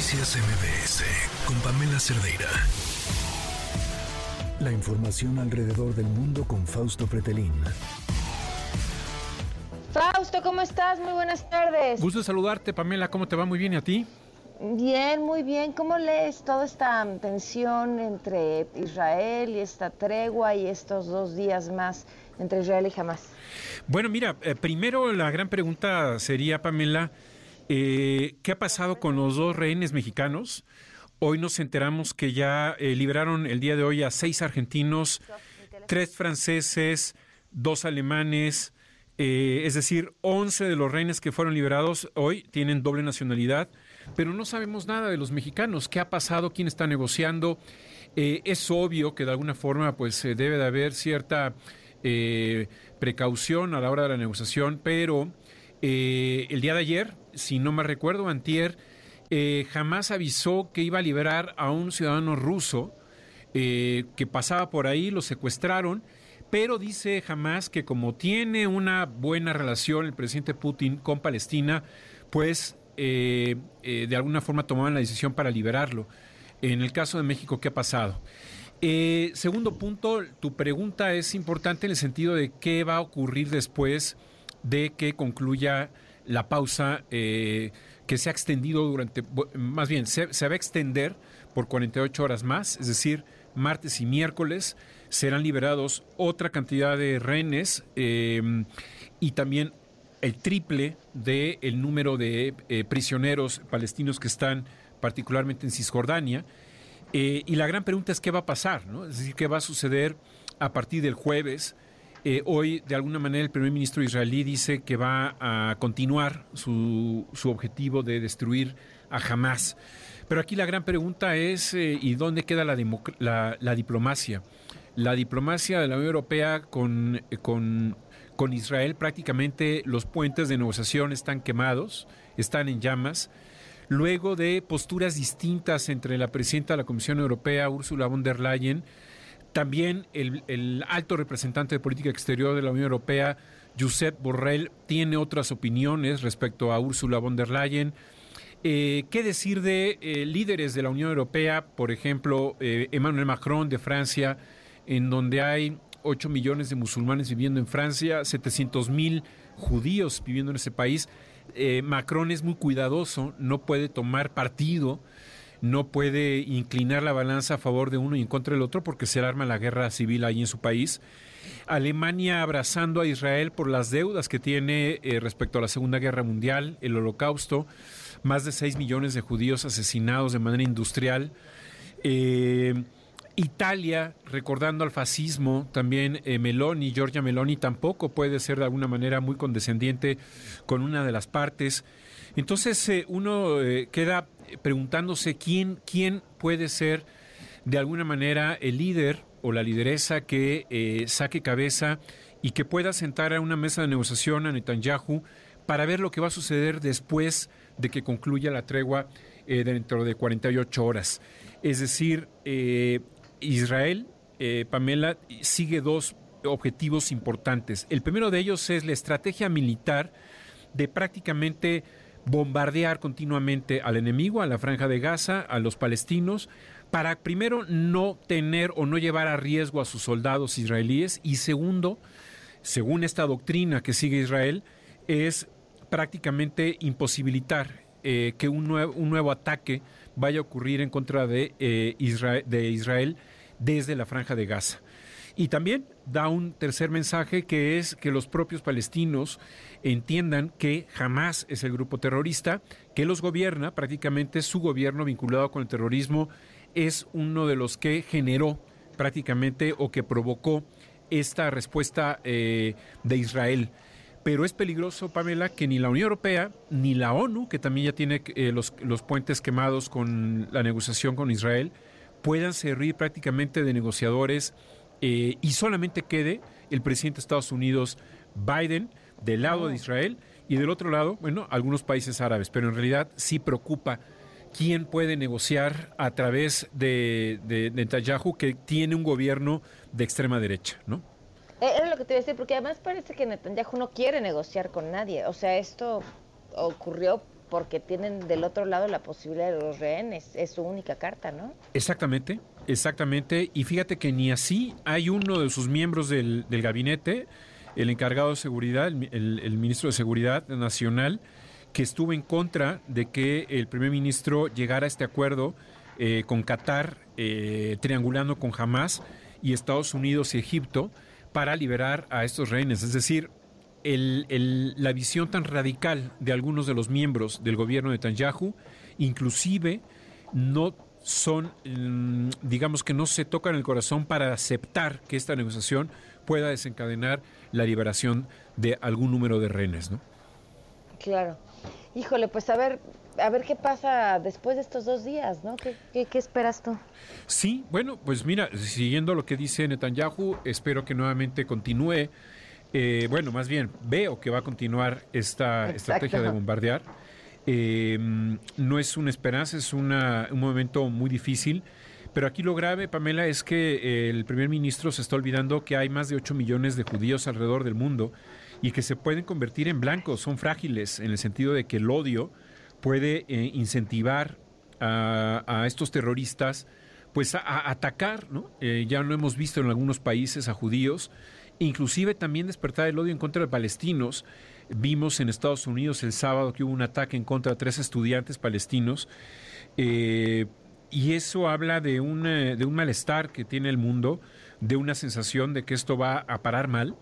Noticias MBS con Pamela Cerdeira. La información alrededor del mundo con Fausto Pretelín. Fausto, ¿cómo estás? Muy buenas tardes. Gusto saludarte, Pamela. ¿Cómo te va? Muy bien. ¿Y a ti? Bien, muy bien. ¿Cómo lees toda esta tensión entre Israel y esta tregua y estos dos días más entre Israel y Hamas? Bueno, mira, eh, primero la gran pregunta sería, Pamela, eh, ¿qué ha pasado con los dos rehenes mexicanos? Hoy nos enteramos que ya eh, liberaron el día de hoy a seis argentinos, tres franceses, dos alemanes, es decir, once de los rehenes que fueron liberados hoy tienen doble nacionalidad, pero no sabemos nada de los mexicanos, qué ha pasado, quién está negociando. es obvio que de alguna forma pues debe de haber cierta eh, precaución a la hora de la negociación, pero eh, el día de ayer, si no me recuerdo, antier, eh, jamás avisó que iba a liberar a un ciudadano ruso que pasaba por ahí, lo secuestraron, pero dice jamás que como tiene una buena relación el presidente Putin con Palestina, pues de alguna forma tomaban la decisión para liberarlo. En el caso de México, ¿qué ha pasado? Eh, segundo punto, tu pregunta es importante en el sentido de qué va a ocurrir después de que concluya la pausa eh, que se ha extendido durante, más bien, se, va a extender por 48 horas más, es decir, martes y miércoles serán liberados otra cantidad de rehenes em, y también el triple del el número de eh, prisioneros palestinos que están particularmente en Cisjordania. Eh, y la gran pregunta es qué va a pasar, ¿no? Es decir, qué va a suceder a partir del jueves. Eh, hoy, de alguna manera, el primer ministro israelí dice que va a continuar su, su objetivo de destruir a Hamas. Pero aquí la gran pregunta es, eh, ¿y dónde queda la, diplomacia? La diplomacia de la Unión Europea con, con, con Israel, prácticamente los puentes de negociación están quemados, están en llamas luego de posturas distintas entre la presidenta de la Comisión Europea, Ursula von der Leyen, también el, alto representante de política exterior de la Unión Europea, Josep Borrell, tiene otras opiniones respecto a Ursula von der Leyen. Eh, ¿Qué decir de eh, líderes de la Unión Europea, por ejemplo, eh, Emmanuel Macron de Francia, en donde hay 8 millones de musulmanes viviendo en Francia, 700 mil judíos viviendo en ese país? Macron es muy cuidadoso, no puede tomar partido, no puede inclinar la balanza a favor de uno y en contra del otro porque se arma la guerra civil ahí en su país. Alemania abrazando a Israel por las deudas que tiene eh, respecto a la Segunda Guerra Mundial, el Holocausto, más de 6 millones de judíos asesinados de manera industrial. Eh, Italia, recordando al fascismo, también eh, Meloni, Giorgia Meloni, tampoco puede ser de alguna manera muy condescendiente con una de las partes. Entonces eh, uno eh, queda preguntándose quién, quién puede ser de alguna manera el líder o la lideresa que saque cabeza y que pueda sentar a una mesa de negociación a Netanyahu para ver lo que va a suceder después de que concluya la tregua dentro de 48 horas. Es decir, Israel, eh, Pamela, sigue dos objetivos importantes. El primero de ellos es la estrategia militar de prácticamente bombardear continuamente al enemigo, a la franja de Gaza, a los palestinos, para primero no tener o no llevar a riesgo a sus soldados israelíes y segundo, según esta doctrina que sigue Israel, es prácticamente imposibilitar eh, que un nuevo, un nuevo ataque vaya a ocurrir en contra de, eh, Israel, de Israel desde la franja de Gaza. Y también da un tercer mensaje que es que los propios palestinos entiendan que jamás es el grupo terrorista, que los gobierna, prácticamente su gobierno vinculado con el terrorismo es uno de los que generó prácticamente o que provocó esta respuesta eh, de Israel. Pero es peligroso, Pamela, que ni la Unión Europea ni la ONU, que también ya tiene eh, los, los puentes quemados con la negociación con Israel, puedan servir prácticamente de negociadores eh, y solamente quede el presidente de Estados Unidos, Biden, del lado de Israel y del otro lado, bueno, algunos países árabes, pero en realidad sí preocupa quién puede negociar a través de, de Netanyahu, que tiene un gobierno de extrema derecha, ¿no? Eh, era lo que te iba a decir, porque además parece que Netanyahu no quiere negociar con nadie. O sea, esto ocurrió porque tienen del otro lado la posibilidad de los rehenes. Es su única carta, ¿no? Exactamente, exactamente. Y fíjate que ni así hay uno de sus miembros del, gabinete, el encargado de seguridad, el, ministro de Seguridad Nacional, que estuvo en contra de que el primer ministro llegara a este acuerdo eh, con Qatar, eh, triangulando con Hamas y Estados Unidos y Egipto para liberar a estos rehenes. Es decir, la visión tan radical de algunos de los miembros del gobierno de Netanyahu, inclusive no son, mm, digamos que no se tocan el corazón para aceptar que esta negociación pueda desencadenar la liberación de algún número de rehenes, ¿no? Claro. Híjole, pues a ver, a ver qué pasa después de estos dos días, ¿no? ¿Qué, qué esperas tú? Sí, bueno, pues mira, siguiendo lo que dice Netanyahu, espero que nuevamente continúe eh, bueno, más bien veo que va a continuar esta estrategia de bombardear. Eh, no es una esperanza, es un momento muy difícil. Pero aquí lo grave, Pamela, es que eh, el primer ministro se está olvidando que hay más de 8 millones de judíos alrededor del mundo y que se pueden convertir en blancos, son frágiles en el sentido de que el odio puede incentivar a, estos terroristas pues a, atacar, ¿no? ya lo hemos visto en algunos países a judíos inclusive también despertar el odio en contra de palestinos. Vimos en Estados Unidos el sábado que hubo un ataque en contra de tres estudiantes palestinos. Eh, y eso habla de un, eh, de un malestar que tiene el mundo, de una sensación de que esto va a parar mal,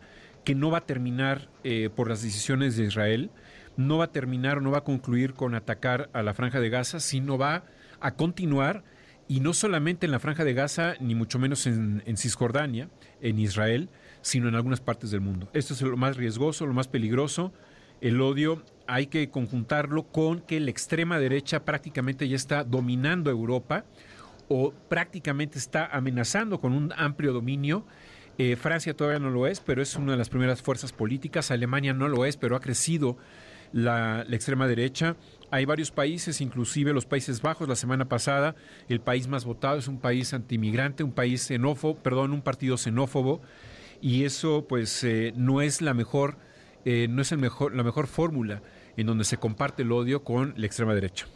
que no va a terminar eh, por las decisiones de Israel, no va a terminar o no va a concluir con atacar a la franja de Gaza, sino va a continuar, y no solamente en la franja de Gaza, ni mucho menos en, Cisjordania, en Israel, sino en algunas partes del mundo. Esto es lo más riesgoso, lo más peligroso. El odio hay que conjuntarlo con que la extrema derecha prácticamente ya está dominando Europa o prácticamente está amenazando con un amplio dominio. Eh, Francia todavía no lo es, pero es una de las primeras fuerzas políticas. Alemania no lo es, pero ha crecido la, extrema derecha. Hay varios países, inclusive los Países Bajos. La semana pasada, el país más votado es un país antimigrante, un país xenófobo, perdón, un partido xenófobo y eso pues eh, no es la mejor eh, no es el mejor la mejor fórmula en donde se comparte el odio con la extrema derecha.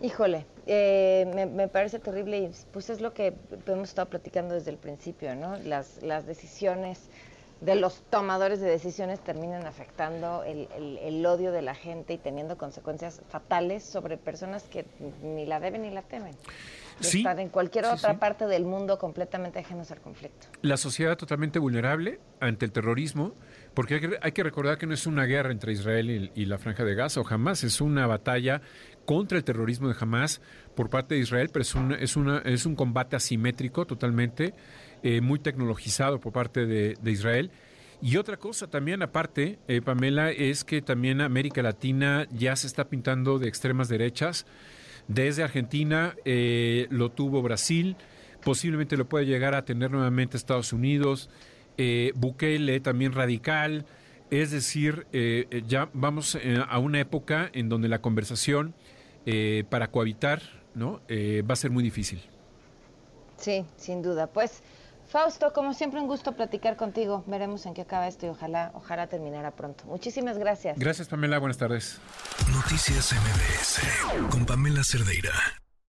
Híjole, eh, me, me, parece terrible y pues es lo que hemos estado platicando desde el principio, ¿no? Las, las decisiones de los tomadores de decisiones terminan afectando el, el, odio de la gente y teniendo consecuencias fatales sobre personas que ni la deben ni la temen. Sí, estar en cualquier otra parte del mundo completamente ajenos al conflicto. La sociedad totalmente vulnerable ante el terrorismo, porque hay que, hay que recordar que no es una guerra entre Israel y, la Franja de Gaza o jamás, es una batalla contra el terrorismo de Hamas por parte de Israel, pero es, es, una, es un combate asimétrico totalmente, eh, muy tecnologizado por parte de, Israel. Y otra cosa también aparte, eh, Pamela, es que también América Latina ya se está pintando de extremas derechas. Desde Argentina eh, lo tuvo Brasil, posiblemente lo puede llegar a tener nuevamente Estados Unidos, Bukele también radical, es decir, ya vamos a una época en donde la conversación para cohabitar ¿no? va a ser muy difícil. Sí, sin duda. Pues Fausto, como siempre, un gusto platicar contigo. Veremos en qué acaba esto y ojalá, ojalá terminara pronto. Muchísimas gracias. Gracias, Pamela. Buenas tardes. Noticias MBS con Pamela Cerdeira.